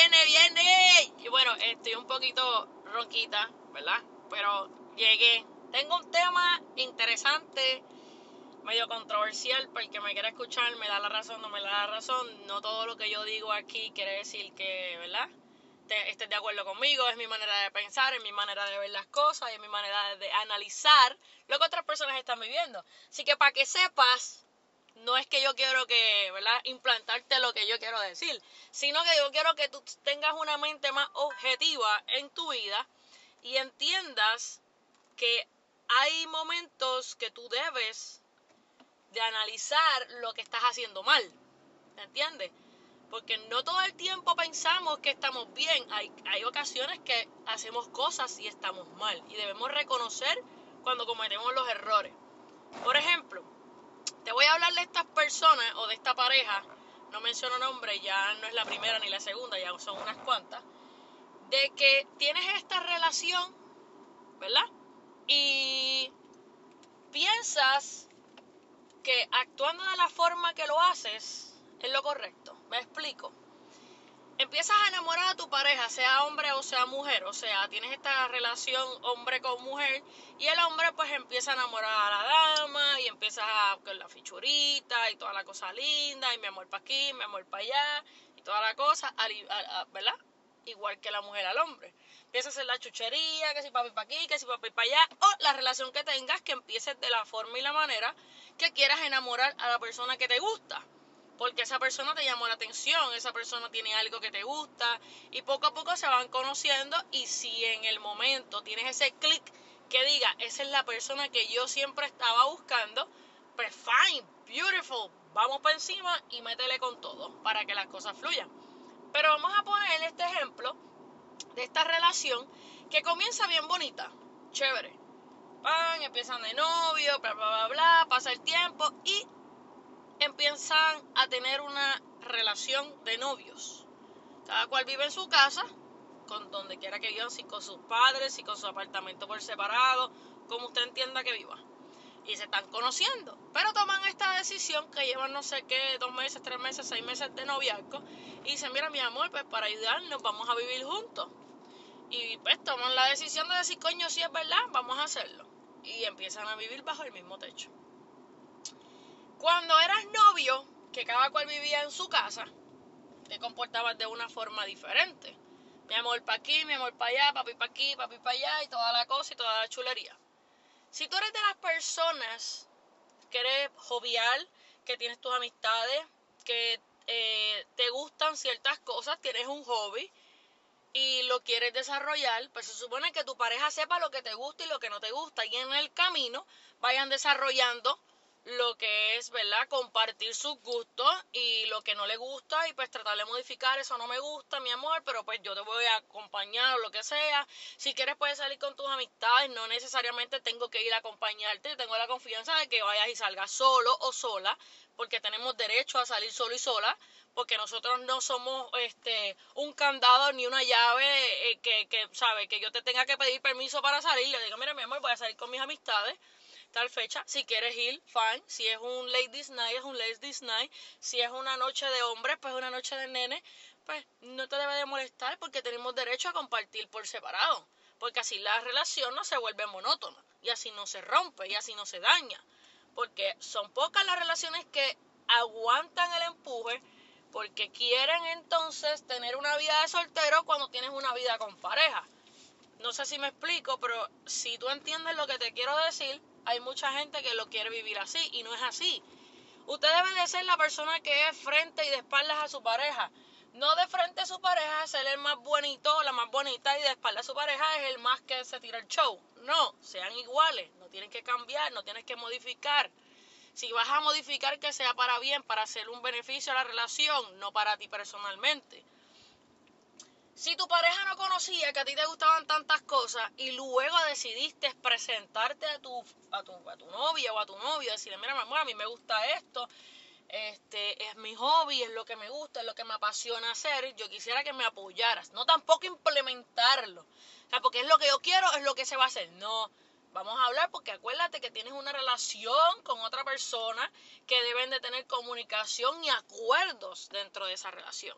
viene, viene. Y bueno, estoy un poquito ronquita, ¿verdad? Pero llegué. Tengo un tema interesante, medio controversial, para el que me quiera escuchar me da la razón, no me da la razón. No todo lo que yo digo aquí quiere decir que, ¿verdad? Estés de acuerdo conmigo, es mi manera de pensar, es mi manera de ver las cosas, es mi manera de analizar lo que otras personas están viviendo. Así que para que sepas, no es que yo quiero que, implantarte lo que yo quiero decir, sino que yo quiero que tú tengas una mente más objetiva en tu vida y entiendas que hay momentos que tú debes de analizar lo que estás haciendo mal. ¿Me entiendes? Porque no todo el tiempo pensamos que estamos bien. Hay, hay ocasiones que hacemos cosas y estamos mal. Y debemos reconocer cuando cometemos los errores. Por ejemplo, te voy a hablar de estas personas o de esta pareja, no menciono nombre, ya no es la primera ni la segunda, ya son unas cuantas, de que tienes esta relación, ¿verdad? Y piensas que actuando de la forma que lo haces es lo correcto. ¿Me explico? empiezas a enamorar a tu pareja, sea hombre o sea mujer, o sea, tienes esta relación hombre con mujer y el hombre pues empieza a enamorar a la dama a, la fichurita y toda la cosa linda y mi amor para aquí, mi amor para allá y toda la cosa, ¿verdad? Igual que la mujer al hombre. Empieza a hacer la chuchería, que si papi para aquí, que si papi para allá, o la relación que tengas que empieces de la forma y la manera que quieras enamorar a la persona que te gusta porque esa persona te llamó la atención, esa persona tiene algo que te gusta y poco a poco se van conociendo y si en el momento tienes ese clic que diga, esa es la persona que yo siempre estaba buscando, pues fine, beautiful, vamos para encima y métele con todo para que las cosas fluyan. Pero vamos a poner este ejemplo de esta relación que comienza bien bonita, chévere. Van, empiezan de novio, bla, bla, bla, bla, pasa el tiempo y empiezan a tener una relación de novios. Cada cual vive en su casa, con donde quiera que vivan, si con sus padres, si con su apartamento por separado, como usted entienda que viva. Y se están conociendo, pero toman esta decisión que llevan no sé qué, dos meses, tres meses, seis meses de noviazgo, y dicen, mira mi amor, pues para ayudarnos vamos a vivir juntos. Y pues toman la decisión de decir, coño, si es verdad, vamos a hacerlo. Y empiezan a vivir bajo el mismo techo. Cuando eras novio, que cada cual vivía en su casa, te comportabas de una forma diferente. Mi amor para aquí, mi amor para allá, papi para aquí, papi para allá y toda la cosa y toda la chulería. Si tú eres de las personas que eres jovial, que tienes tus amistades, que eh, te gustan ciertas cosas, tienes un hobby y lo quieres desarrollar, pues se supone que tu pareja sepa lo que te gusta y lo que no te gusta y en el camino vayan desarrollando lo que es, ¿verdad? Compartir sus gustos y lo que no le gusta y pues tratar de modificar, eso no me gusta, mi amor, pero pues yo te voy a acompañar o lo que sea. Si quieres puedes salir con tus amistades, no necesariamente tengo que ir a acompañarte, tengo la confianza de que vayas y salgas solo o sola, porque tenemos derecho a salir solo y sola, porque nosotros no somos este un candado ni una llave eh, que, que, sabe, que yo te tenga que pedir permiso para salir, le digo, mira mi amor, voy a salir con mis amistades tal fecha. Si quieres ir, fine. Si es un ladies night, es un ladies night. Si es una noche de hombres, pues una noche de nene, pues no te debe de molestar porque tenemos derecho a compartir por separado. Porque así la relación no se vuelve monótona y así no se rompe y así no se daña. Porque son pocas las relaciones que aguantan el empuje porque quieren entonces tener una vida de soltero cuando tienes una vida con pareja. No sé si me explico, pero si tú entiendes lo que te quiero decir, hay mucha gente que lo quiere vivir así y no es así. Usted debe de ser la persona que es frente y de espaldas a su pareja. No de frente a su pareja ser el más bonito, la más bonita y de espaldas a su pareja es el más que se tira el show. No, sean iguales, no tienen que cambiar, no tienes que modificar. Si vas a modificar que sea para bien, para hacer un beneficio a la relación, no para ti personalmente. Si tu pareja no conocía que a ti te gustaban tantas cosas y luego decidiste presentarte a tu, a tu, a tu novia o a tu novio, decirle, mira, mi amor, a mí me gusta esto, este es mi hobby, es lo que me gusta, es lo que me apasiona hacer, yo quisiera que me apoyaras, no tampoco implementarlo, o sea, porque es lo que yo quiero, es lo que se va a hacer, no, vamos a hablar porque acuérdate que tienes una relación con otra persona que deben de tener comunicación y acuerdos dentro de esa relación,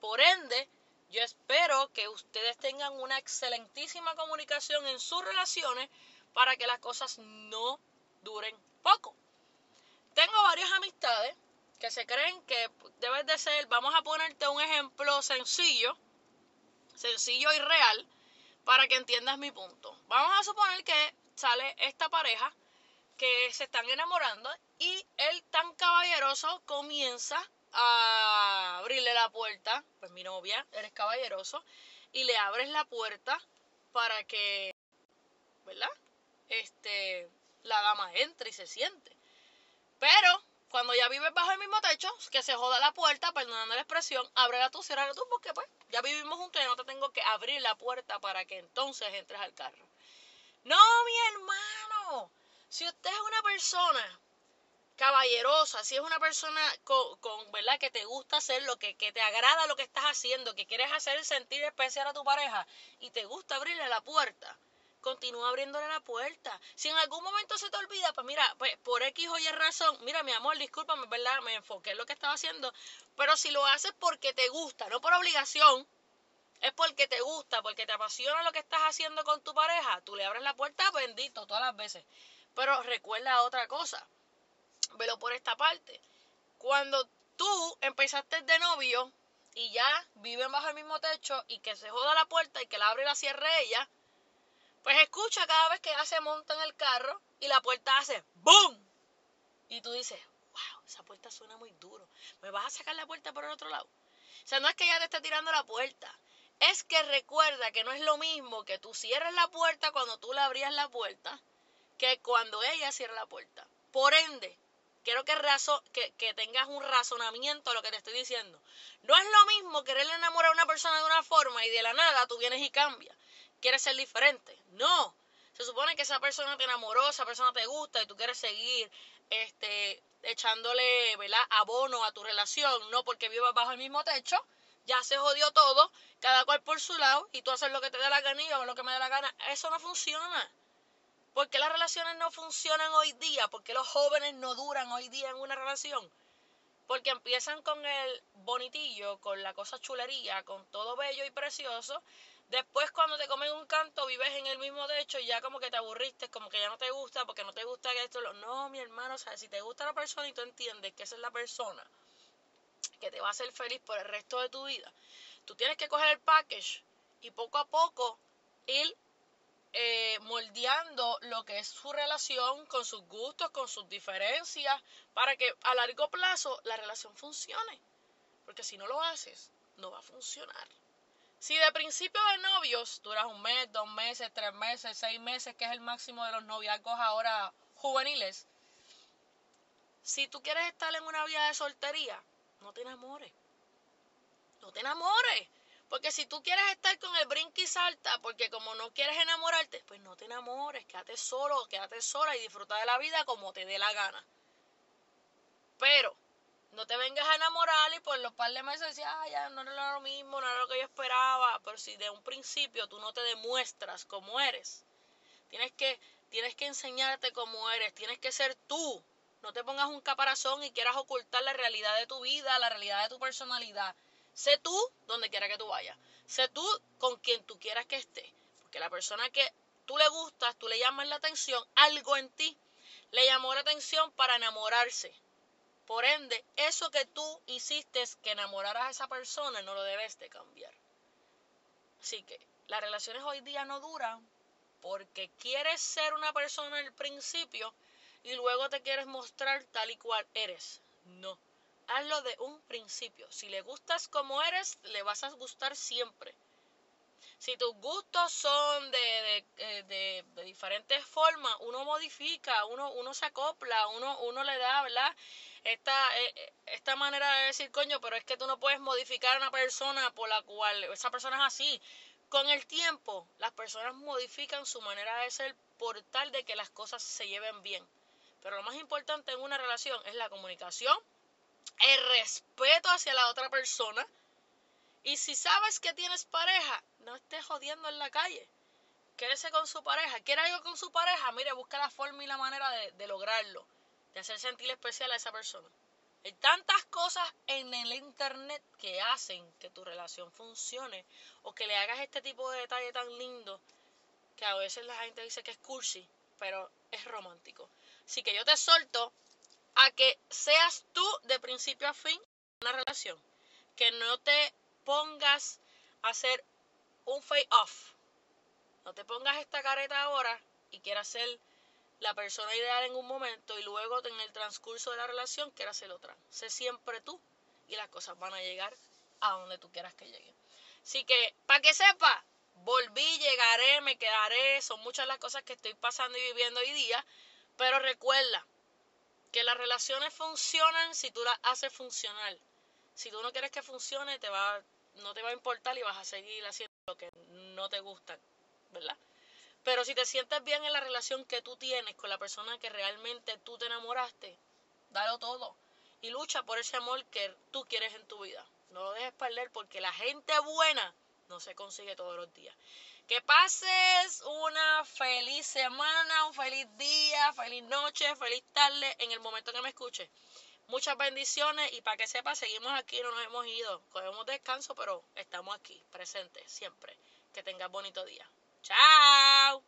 por ende, Yo espero que ustedes tengan una excelentísima comunicación en sus relaciones para que las cosas no duren poco. Tengo varias amistades que se creen que debes de ser, vamos a ponerte un ejemplo sencillo, sencillo y real, para que entiendas mi punto. Vamos a suponer que sale esta pareja que se están enamorando y él tan caballeroso comienza a abrirle la puerta, pues mi novia, eres caballeroso, y le abres la puerta para que, ¿verdad? Este, la dama entre y se siente. Pero cuando ya vives bajo el mismo techo, que se joda la puerta, perdonando la expresión, ábrela tú, cierra tú, porque pues ya vivimos juntos y no te tengo que abrir la puerta para que entonces entres al carro. No, mi hermano, si usted es una persona caballerosa, si es una persona con, con, ¿verdad? Que te gusta hacer lo que, que te agrada lo que estás haciendo, que quieres hacer sentir especial a tu pareja y te gusta abrirle la puerta, continúa abriéndole la puerta. Si en algún momento se te olvida, pues mira, pues por X o Y razón, mira mi amor, discúlpame, ¿verdad? Me enfoqué en lo que estaba haciendo, pero si lo haces porque te gusta, no por obligación, es porque te gusta, porque te apasiona lo que estás haciendo con tu pareja, tú le abres la puerta, bendito, todas las veces. Pero recuerda otra cosa, velo por esta parte. Cuando tú empezaste de novio y ya viven bajo el mismo techo y que se joda la puerta y que la abre y la cierre ella, pues escucha cada vez que ella se monta en el carro y la puerta hace ¡BOOM! Y tú dices, wow, esa puerta suena muy duro. ¿Me vas a sacar la puerta por el otro lado? O sea, no es que ella te esté tirando la puerta. Es que recuerda que no es lo mismo que tú cierres la puerta cuando tú le abrías la puerta que cuando ella cierra la puerta. Por ende, quiero que, que, que, tengas un razonamiento a lo que te estoy diciendo. No es lo mismo querer enamorar a una persona de una forma y de la nada tú vienes y cambias quieres ser diferente. No. Se supone que esa persona te enamoró, esa persona te gusta y tú quieres seguir este, echándole ¿verdad? abono a tu relación, no porque vivas bajo el mismo techo, ya se jodió todo, cada cual por su lado, y tú haces lo que te dé la gana y lo que me dé la gana. Eso no funciona. ¿Por qué las relaciones no funcionan hoy día? ¿Por qué los jóvenes no duran hoy día en una relación? Porque empiezan con el bonitillo, con la cosa chulería, con todo bello y precioso, Después cuando te comen un canto vives en el mismo techo y ya como que te aburriste, como que ya no te gusta porque no te gusta que esto... Lo... No, mi hermano, o sea, si te gusta la persona y tú entiendes que esa es la persona que te va a hacer feliz por el resto de tu vida, tú tienes que coger el package y poco a poco ir eh, moldeando lo que es su relación con sus gustos, con sus diferencias, para que a largo plazo la relación funcione. Porque si no lo haces, no va a funcionar. Si de principio de novios duras un mes, dos meses, tres meses, seis meses, que es el máximo de los noviazgos ahora juveniles, si tú quieres estar en una vida de soltería, no te enamores. No te enamores. Porque si tú quieres estar con el brinco y salta, porque como no quieres enamorarte, pues no te enamores, quédate solo, quédate sola y disfruta de la vida como te dé la gana. Pero no te vengas a enamorar y por los par de meses decías, ah, ya no era lo mismo, no era lo que yo esperaba. Pero si de un principio tú no te demuestras como eres, tienes que, tienes que enseñarte cómo eres, tienes que ser tú. No te pongas un caparazón y quieras ocultar la realidad de tu vida, la realidad de tu personalidad. Sé tú donde quiera que tú vayas. Sé tú con quien tú quieras que esté. Porque la persona que tú le gustas, tú le llamas la atención, algo en ti le llamó la atención para enamorarse. Por ende, eso que tú hiciste que enamoraras a esa persona no lo debes de cambiar. Así que las relaciones hoy día no duran porque quieres ser una persona al principio y luego te quieres mostrar tal y cual eres. No. Hazlo de un principio. Si le gustas como eres, le vas a gustar siempre. Si tus gustos son de, de diferentes formas, uno modifica, uno, uno se acopla, uno, uno le da, ¿verdad? esta, eh, eh, esta manera de decir, coño, pero es que tú no puedes modificar a una persona por la cual esa persona es así. Con el tiempo, las personas modifican su manera de ser por tal de que las cosas se lleven bien. Pero lo más importante en una relación es la comunicación, el respeto hacia la otra persona. Y si sabes que tienes pareja, no estés jodiendo en la calle. Quédese con su pareja. ¿Quiere algo con su pareja? Mire, busca la forma y la manera de, de lograrlo de hacer sentir especial a esa persona. Hay tantas cosas en el internet que hacen que tu relación funcione o que le hagas este tipo de detalle tan lindo que a veces la gente dice que es cursi, pero es romántico. Así que yo te solto a que seas tú de principio a fin una relación, que no te pongas a hacer un fade off. No te pongas esta careta ahora y quieras ser la persona ideal en un momento y luego en el transcurso de la relación quieras ser otra. Sé siempre tú y las cosas van a llegar a donde tú quieras que lleguen. Así que, para que sepa, volví, llegaré, me quedaré, son muchas las cosas que estoy pasando y viviendo hoy día, pero recuerda que las relaciones funcionan si tú las haces funcionar. Si tú no quieres que funcione, te va, no te va a importar y vas a seguir haciendo lo que no te gusta, ¿verdad? Pero si te sientes bien en la relación que tú tienes con la persona que realmente tú te enamoraste, dalo todo. Y lucha por ese amor que tú quieres en tu vida. No lo dejes perder porque la gente buena no se consigue todos los días. Que pases una feliz semana, un feliz día, feliz noche, feliz tarde en el momento que me escuches. Muchas bendiciones y para que sepas, seguimos aquí, no nos hemos ido. Cogemos descanso, pero estamos aquí, presentes, siempre. Que tengas bonito día. Chao.